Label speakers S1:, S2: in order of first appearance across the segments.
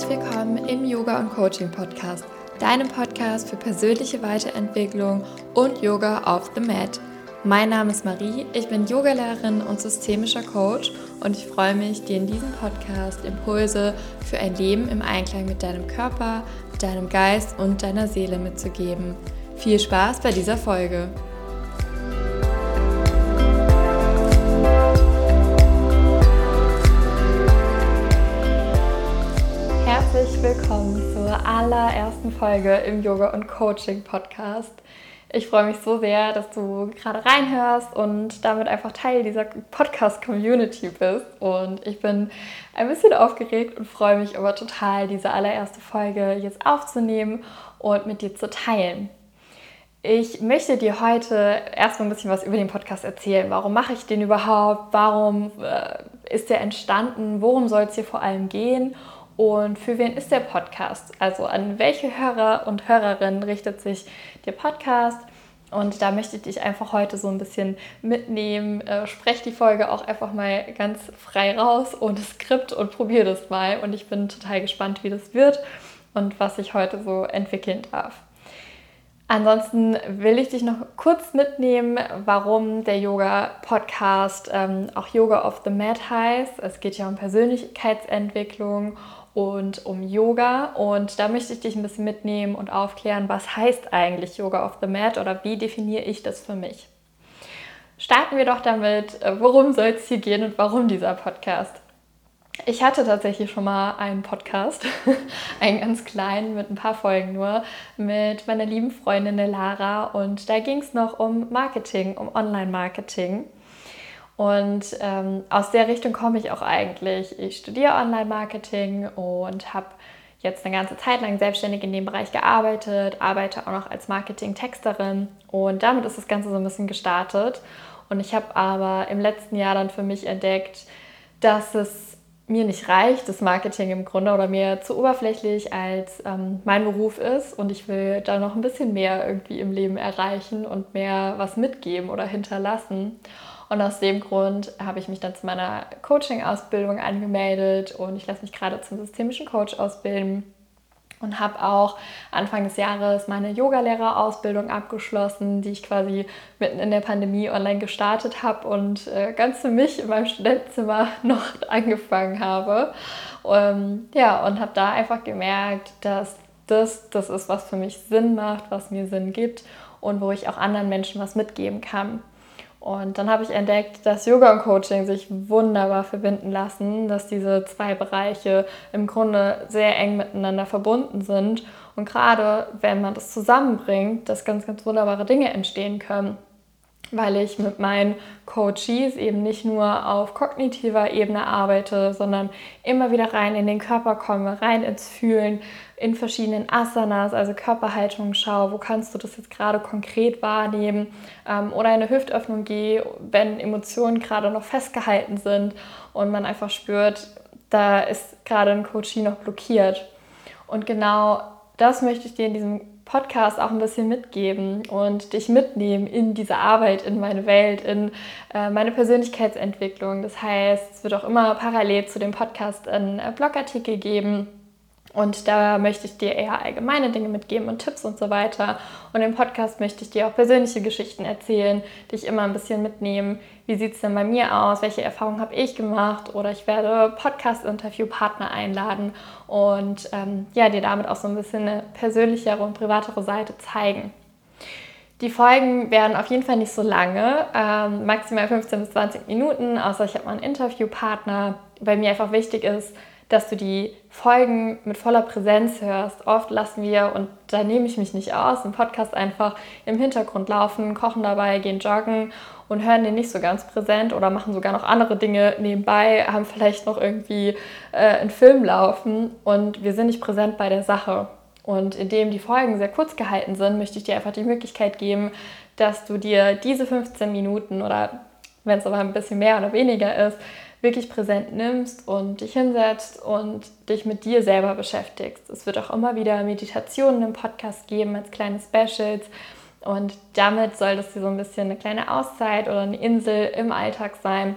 S1: Herzlich willkommen im Yoga und Coaching Podcast, deinem Podcast für persönliche Weiterentwicklung und Yoga auf the Mat. Mein Name ist Marie, ich bin Yogalehrerin und systemischer Coach und ich freue mich, dir in diesem Podcast Impulse für ein Leben im Einklang mit deinem Körper, deinem Geist und deiner Seele mitzugeben. Viel Spaß bei dieser Folge! Allerersten Folge im Yoga und Coaching Podcast. Ich freue mich so sehr, dass du gerade reinhörst und damit einfach Teil dieser Podcast-Community bist. Und ich bin ein bisschen aufgeregt und freue mich aber total, diese allererste Folge jetzt aufzunehmen und mit dir zu teilen. Ich möchte dir heute erstmal ein bisschen was über den Podcast erzählen. Warum mache ich den überhaupt? Warum äh, ist der entstanden? Worum soll es hier vor allem gehen? Und für wen ist der Podcast? Also an welche Hörer und Hörerinnen richtet sich der Podcast? Und da möchte ich dich einfach heute so ein bisschen mitnehmen. Äh, sprech die Folge auch einfach mal ganz frei raus ohne Skript und probier das mal. Und ich bin total gespannt, wie das wird und was sich heute so entwickeln darf. Ansonsten will ich dich noch kurz mitnehmen, warum der Yoga-Podcast ähm, auch Yoga of the Mat heißt. Es geht ja um Persönlichkeitsentwicklung und um Yoga. Und da möchte ich dich ein bisschen mitnehmen und aufklären, was heißt eigentlich Yoga of the Mat oder wie definiere ich das für mich. Starten wir doch damit, äh, worum soll es hier gehen und warum dieser Podcast. Ich hatte tatsächlich schon mal einen Podcast, einen ganz kleinen mit ein paar Folgen nur, mit meiner lieben Freundin Lara und da ging es noch um Marketing, um Online-Marketing. Und ähm, aus der Richtung komme ich auch eigentlich. Ich studiere Online-Marketing und habe jetzt eine ganze Zeit lang selbstständig in dem Bereich gearbeitet, arbeite auch noch als Marketing-Texterin und damit ist das Ganze so ein bisschen gestartet. Und ich habe aber im letzten Jahr dann für mich entdeckt, dass es mir nicht reicht, das Marketing im Grunde oder mir zu oberflächlich als ähm, mein Beruf ist und ich will da noch ein bisschen mehr irgendwie im Leben erreichen und mehr was mitgeben oder hinterlassen. Und aus dem Grund habe ich mich dann zu meiner Coaching-Ausbildung angemeldet und ich lasse mich gerade zum systemischen Coach ausbilden und habe auch Anfang des Jahres meine Yogalehrerausbildung abgeschlossen, die ich quasi mitten in der Pandemie online gestartet habe und äh, ganz für mich in meinem Studentenzimmer noch angefangen habe. Um, ähm, ja, und habe da einfach gemerkt, dass das das ist, was für mich Sinn macht, was mir Sinn gibt und wo ich auch anderen Menschen was mitgeben kann. Und dann habe ich entdeckt, dass Yoga und Coaching sich wunderbar verbinden lassen, dass diese zwei Bereiche im Grunde sehr eng miteinander verbunden sind. Und gerade wenn man das zusammenbringt, dass ganz, ganz wunderbare Dinge entstehen können weil ich mit meinen Coaches eben nicht nur auf kognitiver Ebene arbeite, sondern immer wieder rein in den Körper komme, rein ins Fühlen, in verschiedenen Asanas, also Körperhaltungen schaue, wo kannst du das jetzt gerade konkret wahrnehmen ähm, oder in eine Hüftöffnung gehe, wenn Emotionen gerade noch festgehalten sind und man einfach spürt, da ist gerade ein Coachie noch blockiert. Und genau das möchte ich dir in diesem Podcast auch ein bisschen mitgeben und dich mitnehmen in diese Arbeit, in meine Welt, in äh, meine Persönlichkeitsentwicklung. Das heißt, es wird auch immer parallel zu dem Podcast einen äh, Blogartikel geben und da möchte ich dir eher allgemeine Dinge mitgeben und Tipps und so weiter. Und im Podcast möchte ich dir auch persönliche Geschichten erzählen, dich immer ein bisschen mitnehmen. Wie sieht es denn bei mir aus? Welche Erfahrungen habe ich gemacht? Oder ich werde Podcast-Interview-Partner einladen und ähm, ja, dir damit auch so ein bisschen eine persönlichere und privatere Seite zeigen. Die Folgen werden auf jeden Fall nicht so lange, ähm, maximal 15 bis 20 Minuten, außer ich habe mal einen Interviewpartner. Bei mir einfach wichtig ist, dass du die Folgen mit voller Präsenz hörst. Oft lassen wir, und da nehme ich mich nicht aus, im Podcast einfach im Hintergrund laufen, kochen dabei, gehen joggen und hören den nicht so ganz präsent oder machen sogar noch andere Dinge nebenbei, haben vielleicht noch irgendwie äh, einen Film laufen und wir sind nicht präsent bei der Sache. Und indem die Folgen sehr kurz gehalten sind, möchte ich dir einfach die Möglichkeit geben, dass du dir diese 15 Minuten oder wenn es aber ein bisschen mehr oder weniger ist, wirklich präsent nimmst und dich hinsetzt und dich mit dir selber beschäftigst. Es wird auch immer wieder Meditationen im Podcast geben als kleine Specials. Und damit soll das so ein bisschen eine kleine Auszeit oder eine Insel im Alltag sein,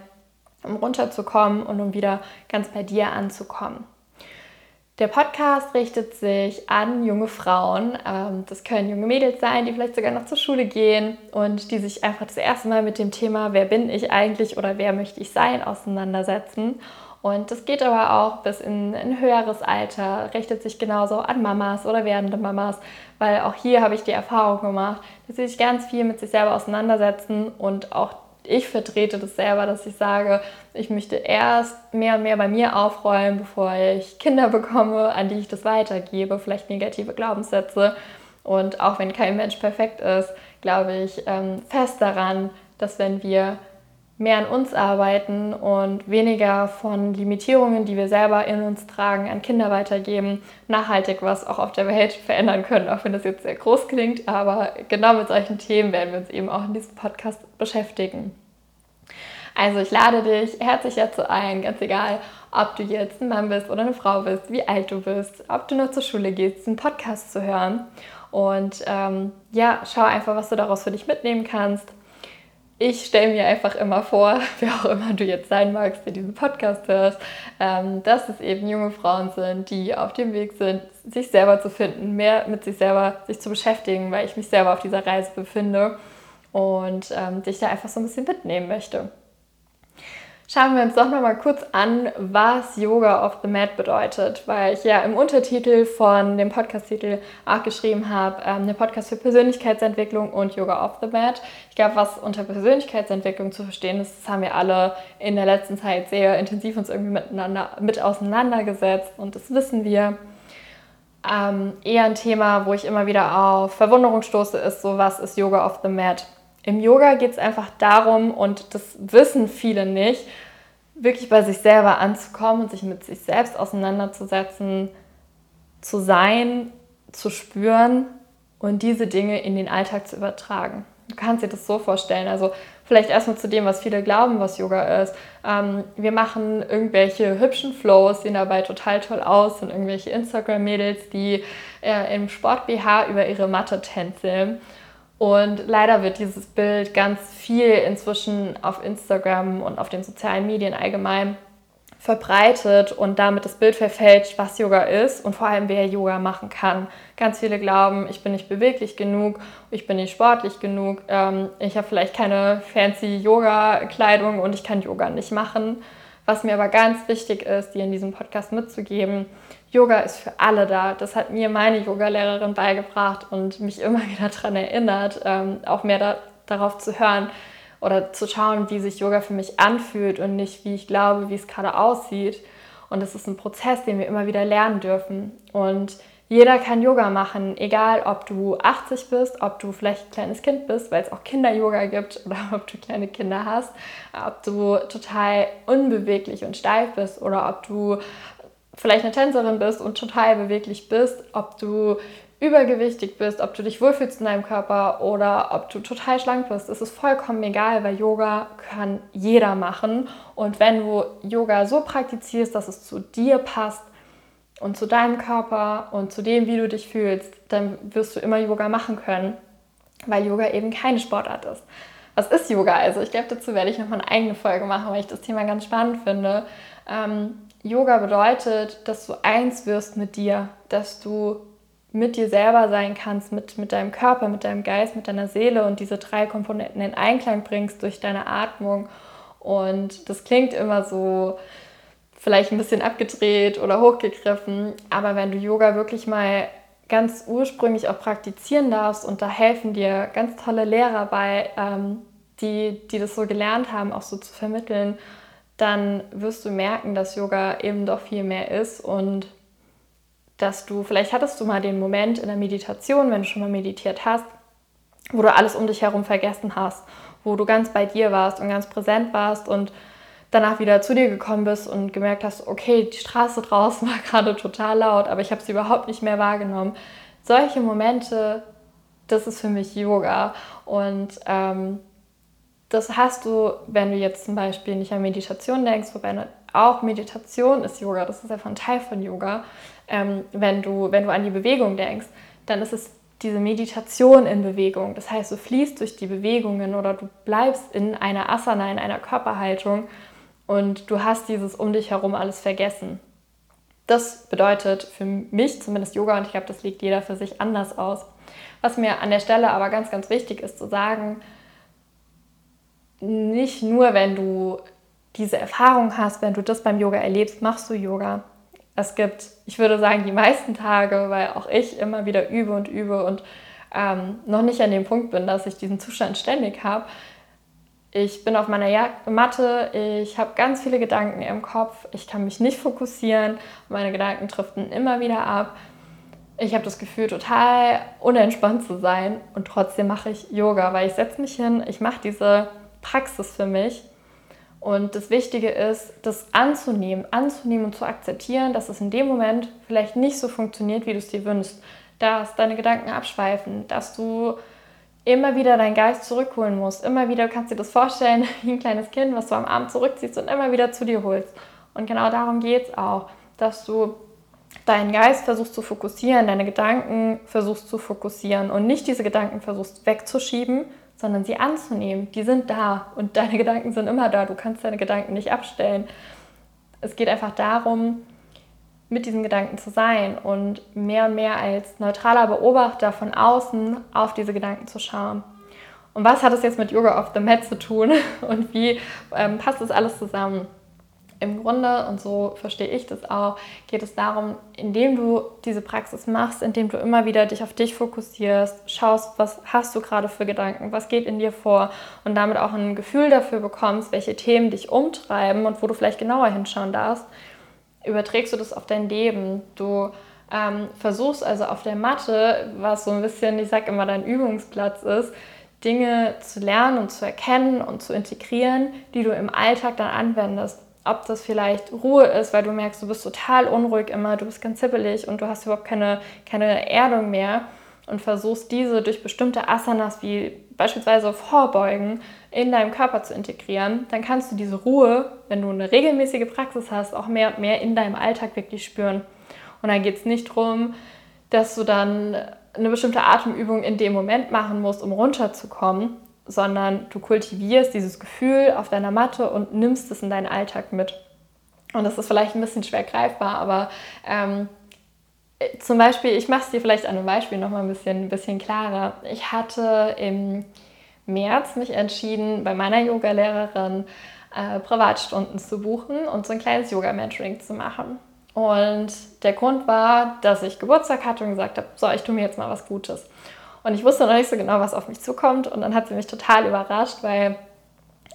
S1: um runterzukommen und um wieder ganz bei dir anzukommen. Der Podcast richtet sich an junge Frauen. Ähm, das können junge Mädels sein, die vielleicht sogar noch zur Schule gehen und die sich einfach das erste Mal mit dem Thema, wer bin ich eigentlich oder wer möchte ich sein, auseinandersetzen. Und das geht aber auch bis in ein höheres Alter, richtet sich genauso an Mamas oder werdende Mamas, weil auch hier habe ich die Erfahrung gemacht, dass sie sich ganz viel mit sich selber auseinandersetzen und auch ich vertrete das selber, dass ich sage, ich möchte erst mehr und mehr bei mir aufräumen, bevor ich Kinder bekomme, an die ich das weitergebe, vielleicht negative Glaubenssätze. Und auch wenn kein Mensch perfekt ist, glaube ich ähm, fest daran, dass wenn wir mehr an uns arbeiten und weniger von Limitierungen, die wir selber in uns tragen, an Kinder weitergeben, nachhaltig was auch auf der Welt verändern können, auch wenn das jetzt sehr groß klingt. Aber genau mit solchen Themen werden wir uns eben auch in diesem Podcast beschäftigen. Also ich lade dich herzlich dazu ein, ganz egal, ob du jetzt ein Mann bist oder eine Frau bist, wie alt du bist, ob du nur zur Schule gehst, einen Podcast zu hören. Und ähm, ja, schau einfach, was du daraus für dich mitnehmen kannst ich stelle mir einfach immer vor, wer auch immer du jetzt sein magst, der diesen Podcast hörst, ähm, dass es eben junge Frauen sind, die auf dem Weg sind, sich selber zu finden, mehr mit sich selber sich zu beschäftigen, weil ich mich selber auf dieser Reise befinde und ähm, dich da einfach so ein bisschen mitnehmen möchte. Schauen wir uns doch noch mal kurz an, was Yoga of the Mat bedeutet, weil ich ja im Untertitel von dem Podcast-Titel auch geschrieben habe, ähm, der Podcast für Persönlichkeitsentwicklung und Yoga of the Mat. Ich glaube, was unter Persönlichkeitsentwicklung zu verstehen ist, das haben wir alle in der letzten Zeit sehr intensiv uns irgendwie miteinander mit auseinandergesetzt und das wissen wir. Ähm, eher ein Thema, wo ich immer wieder auf Verwunderung stoße, ist so, was ist Yoga of the Mat? Im Yoga geht es einfach darum, und das wissen viele nicht, wirklich bei sich selber anzukommen und sich mit sich selbst auseinanderzusetzen, zu sein, zu spüren und diese Dinge in den Alltag zu übertragen. Du kannst dir das so vorstellen. Also vielleicht erstmal zu dem, was viele glauben, was Yoga ist. Ähm, wir machen irgendwelche hübschen Flows, sehen dabei total toll aus, sind irgendwelche Instagram-Mädels, die äh, im Sport-BH über ihre Matte tänzeln. Und leider wird dieses Bild ganz viel inzwischen auf Instagram und auf den sozialen Medien allgemein verbreitet und damit das Bild verfälscht, was Yoga ist und vor allem wer Yoga machen kann. Ganz viele glauben, ich bin nicht beweglich genug, ich bin nicht sportlich genug, ähm, ich habe vielleicht keine fancy Yoga-Kleidung und ich kann Yoga nicht machen. Was mir aber ganz wichtig ist, dir in diesem Podcast mitzugeben, Yoga ist für alle da. Das hat mir meine Yogalehrerin beigebracht und mich immer wieder daran erinnert, ähm, auch mehr da, darauf zu hören oder zu schauen, wie sich Yoga für mich anfühlt und nicht, wie ich glaube, wie es gerade aussieht. Und das ist ein Prozess, den wir immer wieder lernen dürfen. Und jeder kann Yoga machen, egal ob du 80 bist, ob du vielleicht ein kleines Kind bist, weil es auch Kinder-Yoga gibt oder ob du kleine Kinder hast, ob du total unbeweglich und steif bist oder ob du vielleicht eine Tänzerin bist und total beweglich bist, ob du übergewichtig bist, ob du dich wohlfühlst in deinem Körper oder ob du total schlank bist. Es ist vollkommen egal, weil Yoga kann jeder machen. Und wenn du Yoga so praktizierst, dass es zu dir passt und zu deinem Körper und zu dem, wie du dich fühlst, dann wirst du immer Yoga machen können, weil Yoga eben keine Sportart ist. Was ist Yoga? Also ich glaube, dazu werde ich noch mal eine eigene Folge machen, weil ich das Thema ganz spannend finde. Ähm, Yoga bedeutet, dass du eins wirst mit dir, dass du mit dir selber sein kannst, mit, mit deinem Körper, mit deinem Geist, mit deiner Seele und diese drei Komponenten in Einklang bringst durch deine Atmung. Und das klingt immer so vielleicht ein bisschen abgedreht oder hochgegriffen, aber wenn du Yoga wirklich mal ganz ursprünglich auch praktizieren darfst und da helfen dir ganz tolle Lehrer bei, ähm, die, die das so gelernt haben, auch so zu vermitteln dann wirst du merken, dass Yoga eben doch viel mehr ist und dass du, vielleicht hattest du mal den Moment in der Meditation, wenn du schon mal meditiert hast, wo du alles um dich herum vergessen hast, wo du ganz bei dir warst und ganz präsent warst und danach wieder zu dir gekommen bist und gemerkt hast, okay, die Straße draußen war gerade total laut, aber ich habe sie überhaupt nicht mehr wahrgenommen. Solche Momente, das ist für mich Yoga und ähm, das hast du, wenn du jetzt zum Beispiel nicht an Meditation denkst, wobei auch Meditation ist Yoga, das ist einfach ein Teil von Yoga. Ähm, wenn, du, wenn du an die Bewegung denkst, dann ist es diese Meditation in Bewegung. Das heißt, du fließt durch die Bewegungen oder du bleibst in einer Asana, in einer Körperhaltung und du hast dieses um dich herum alles vergessen. Das bedeutet für mich zumindest Yoga und ich glaube, das legt jeder für sich anders aus. Was mir an der Stelle aber ganz, ganz wichtig ist zu sagen, nicht nur, wenn du diese Erfahrung hast, wenn du das beim Yoga erlebst, machst du Yoga. Es gibt, ich würde sagen, die meisten Tage, weil auch ich immer wieder übe und übe und ähm, noch nicht an dem Punkt bin, dass ich diesen Zustand ständig habe. Ich bin auf meiner Matte, ich habe ganz viele Gedanken im Kopf, ich kann mich nicht fokussieren, meine Gedanken driften immer wieder ab. Ich habe das Gefühl, total unentspannt zu sein und trotzdem mache ich Yoga, weil ich setze mich hin, ich mache diese Praxis für mich und das Wichtige ist, das anzunehmen, anzunehmen und zu akzeptieren, dass es in dem Moment vielleicht nicht so funktioniert, wie du es dir wünschst, dass deine Gedanken abschweifen, dass du immer wieder deinen Geist zurückholen musst. Immer wieder kannst du dir das vorstellen, wie ein kleines Kind, was du am Abend zurückziehst und immer wieder zu dir holst. Und genau darum geht es auch, dass du deinen Geist versuchst zu fokussieren, deine Gedanken versuchst zu fokussieren und nicht diese Gedanken versuchst wegzuschieben, sondern sie anzunehmen. Die sind da und deine Gedanken sind immer da. Du kannst deine Gedanken nicht abstellen. Es geht einfach darum, mit diesen Gedanken zu sein und mehr und mehr als neutraler Beobachter von außen auf diese Gedanken zu schauen. Und was hat es jetzt mit Yoga of the Mat zu tun und wie ähm, passt das alles zusammen? Im Grunde, und so verstehe ich das auch, geht es darum, indem du diese Praxis machst, indem du immer wieder dich auf dich fokussierst, schaust, was hast du gerade für Gedanken, was geht in dir vor und damit auch ein Gefühl dafür bekommst, welche Themen dich umtreiben und wo du vielleicht genauer hinschauen darfst, überträgst du das auf dein Leben. Du ähm, versuchst also auf der Matte, was so ein bisschen, ich sag immer, dein Übungsplatz ist, Dinge zu lernen und zu erkennen und zu integrieren, die du im Alltag dann anwendest ob das vielleicht Ruhe ist, weil du merkst, du bist total unruhig immer, du bist ganz zippelig und du hast überhaupt keine, keine Erdung mehr und versuchst diese durch bestimmte Asanas wie beispielsweise Vorbeugen in deinem Körper zu integrieren, dann kannst du diese Ruhe, wenn du eine regelmäßige Praxis hast, auch mehr und mehr in deinem Alltag wirklich spüren. Und dann geht es nicht darum, dass du dann eine bestimmte Atemübung in dem Moment machen musst, um runterzukommen, sondern du kultivierst dieses Gefühl auf deiner Matte und nimmst es in deinen Alltag mit. Und das ist vielleicht ein bisschen schwer greifbar, aber ähm, zum Beispiel, ich mache es dir vielleicht an einem Beispiel nochmal ein bisschen, ein bisschen klarer. Ich hatte im März mich entschieden, bei meiner Yogalehrerin äh, Privatstunden zu buchen und so ein kleines Yoga-Mentoring zu machen. Und der Grund war, dass ich Geburtstag hatte und gesagt habe, so, ich tue mir jetzt mal was Gutes. Und ich wusste noch nicht so genau, was auf mich zukommt. Und dann hat sie mich total überrascht, weil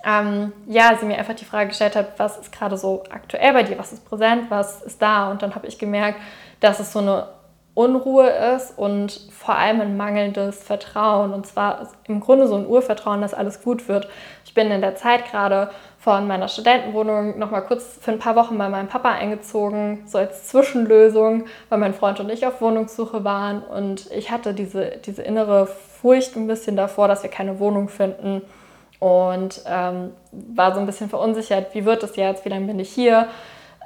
S1: ähm, ja, sie mir einfach die Frage gestellt hat, was ist gerade so aktuell bei dir, was ist präsent, was ist da. Und dann habe ich gemerkt, dass es so eine Unruhe ist und vor allem ein mangelndes Vertrauen. Und zwar im Grunde so ein Urvertrauen, dass alles gut wird. Ich bin in der Zeit gerade von meiner Studentenwohnung noch mal kurz für ein paar Wochen bei meinem Papa eingezogen, so als Zwischenlösung, weil mein Freund und ich auf Wohnungssuche waren. Und ich hatte diese, diese innere Furcht ein bisschen davor, dass wir keine Wohnung finden. Und ähm, war so ein bisschen verunsichert, wie wird es jetzt, wie lange bin ich hier.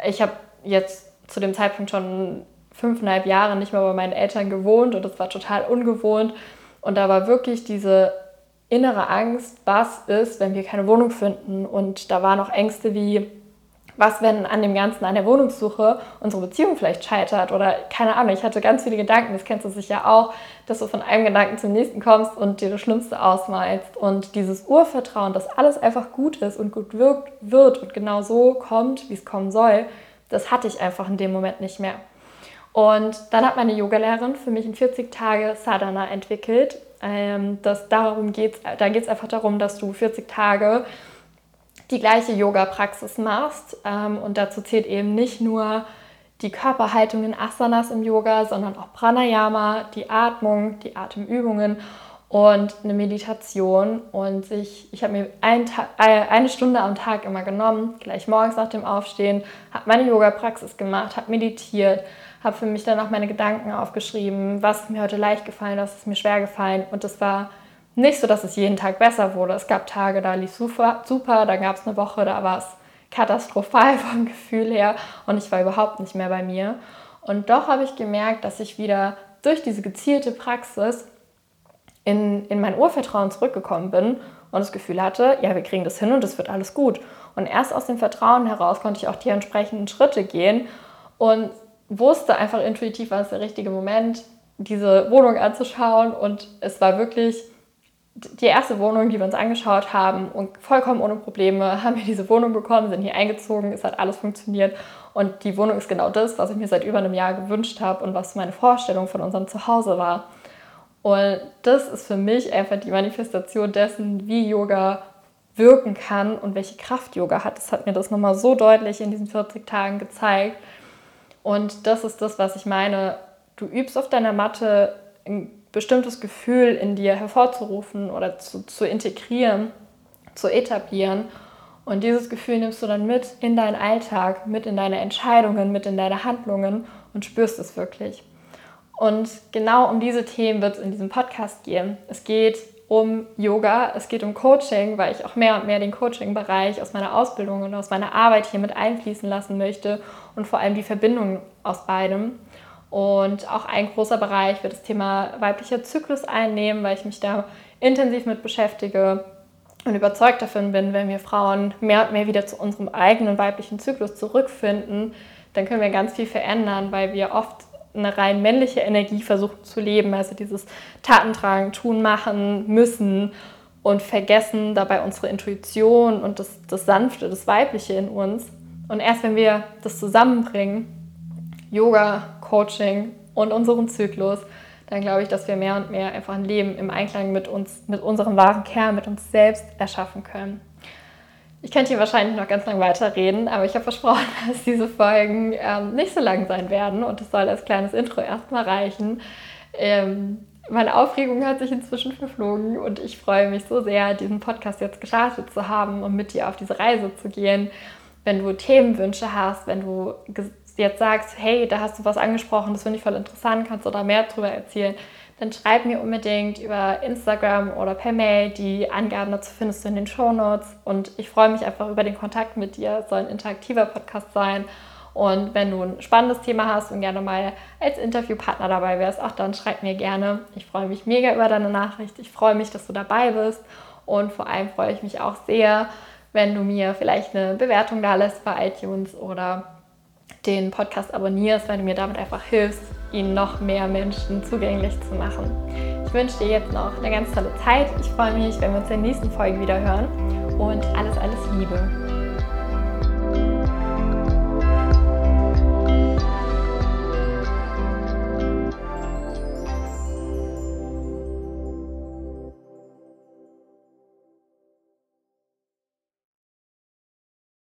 S1: Ich habe jetzt zu dem Zeitpunkt schon fünfeinhalb Jahre nicht mehr bei meinen Eltern gewohnt und das war total ungewohnt. Und da war wirklich diese innere Angst, was ist, wenn wir keine Wohnung finden. Und da waren auch Ängste wie, was, wenn an dem Ganzen, an der Wohnungssuche unsere Beziehung vielleicht scheitert oder keine Ahnung. Ich hatte ganz viele Gedanken, das kennst du sicher auch, dass du von einem Gedanken zum nächsten kommst und dir das Schlimmste ausmalst. Und dieses Urvertrauen, dass alles einfach gut ist und gut wirkt, wird und genau so kommt, wie es kommen soll, das hatte ich einfach in dem Moment nicht mehr. Und dann hat meine Yogalehrerin für mich ein 40 Tage Sadhana entwickelt, ähm, das, darum geht's, da geht es einfach darum, dass du 40 Tage die gleiche Yoga-Praxis machst. Ähm, und dazu zählt eben nicht nur die Körperhaltung in Asanas im Yoga, sondern auch Pranayama, die Atmung, die Atemübungen und eine Meditation. Und ich, ich habe mir ein äh, eine Stunde am Tag immer genommen, gleich morgens nach dem Aufstehen, habe meine Yoga-Praxis gemacht, habe meditiert, habe für mich dann auch meine Gedanken aufgeschrieben, was ist mir heute leicht gefallen, was ist mir schwer gefallen. Und es war nicht so, dass es jeden Tag besser wurde. Es gab Tage, da lief super, super dann gab es eine Woche, da war es katastrophal vom Gefühl her und ich war überhaupt nicht mehr bei mir. Und doch habe ich gemerkt, dass ich wieder durch diese gezielte Praxis in, in mein Urvertrauen zurückgekommen bin und das Gefühl hatte, ja, wir kriegen das hin und es wird alles gut. Und erst aus dem Vertrauen heraus konnte ich auch die entsprechenden Schritte gehen und wusste einfach intuitiv, war es der richtige Moment, diese Wohnung anzuschauen. Und es war wirklich die erste Wohnung, die wir uns angeschaut haben und vollkommen ohne Probleme haben wir diese Wohnung bekommen, sind hier eingezogen, es hat alles funktioniert und die Wohnung ist genau das, was ich mir seit über einem Jahr gewünscht habe und was meine Vorstellung von unserem Zuhause war. Und das ist für mich einfach die Manifestation dessen, wie Yoga wirken kann und welche Kraft Yoga hat. Das hat mir das nochmal so deutlich in diesen 40 Tagen gezeigt. Und das ist das, was ich meine. Du übst auf deiner Matte ein bestimmtes Gefühl in dir hervorzurufen oder zu, zu integrieren, zu etablieren. Und dieses Gefühl nimmst du dann mit in deinen Alltag, mit in deine Entscheidungen, mit in deine Handlungen und spürst es wirklich. Und genau um diese Themen wird es in diesem Podcast gehen. Es geht um Yoga, es geht um Coaching, weil ich auch mehr und mehr den Coaching-Bereich aus meiner Ausbildung und aus meiner Arbeit hier mit einfließen lassen möchte und vor allem die Verbindung aus beidem. Und auch ein großer Bereich wird das Thema weiblicher Zyklus einnehmen, weil ich mich da intensiv mit beschäftige und überzeugt davon bin, wenn wir Frauen mehr und mehr wieder zu unserem eigenen weiblichen Zyklus zurückfinden, dann können wir ganz viel verändern, weil wir oft eine rein männliche Energie versuchen zu leben, also dieses Tatentragen, tun, machen, müssen und vergessen dabei unsere Intuition und das, das Sanfte, das Weibliche in uns. Und erst wenn wir das zusammenbringen, Yoga, Coaching und unseren Zyklus, dann glaube ich, dass wir mehr und mehr einfach ein Leben im Einklang mit uns, mit unserem wahren Kern, mit uns selbst erschaffen können. Ich könnte hier wahrscheinlich noch ganz lang weiterreden, aber ich habe versprochen, dass diese Folgen ähm, nicht so lang sein werden und es soll als kleines Intro erstmal reichen. Ähm, meine Aufregung hat sich inzwischen verflogen und ich freue mich so sehr, diesen Podcast jetzt gestartet zu haben und mit dir auf diese Reise zu gehen. Wenn du Themenwünsche hast, wenn du jetzt sagst, hey, da hast du was angesprochen, das finde ich voll interessant, kannst du da mehr darüber erzählen, dann schreib mir unbedingt über Instagram oder per Mail. Die Angaben dazu findest du in den Show Notes. Und ich freue mich einfach über den Kontakt mit dir. Es soll ein interaktiver Podcast sein. Und wenn du ein spannendes Thema hast und gerne mal als Interviewpartner dabei wärst, auch dann schreib mir gerne. Ich freue mich mega über deine Nachricht. Ich freue mich, dass du dabei bist. Und vor allem freue ich mich auch sehr, wenn du mir vielleicht eine Bewertung da lässt bei iTunes oder den Podcast abonnierst, weil du mir damit einfach hilfst, ihn noch mehr Menschen zugänglich zu machen. Ich wünsche dir jetzt noch eine ganz tolle Zeit. Ich freue mich, wenn wir uns in der nächsten Folge wieder hören und alles, alles Liebe.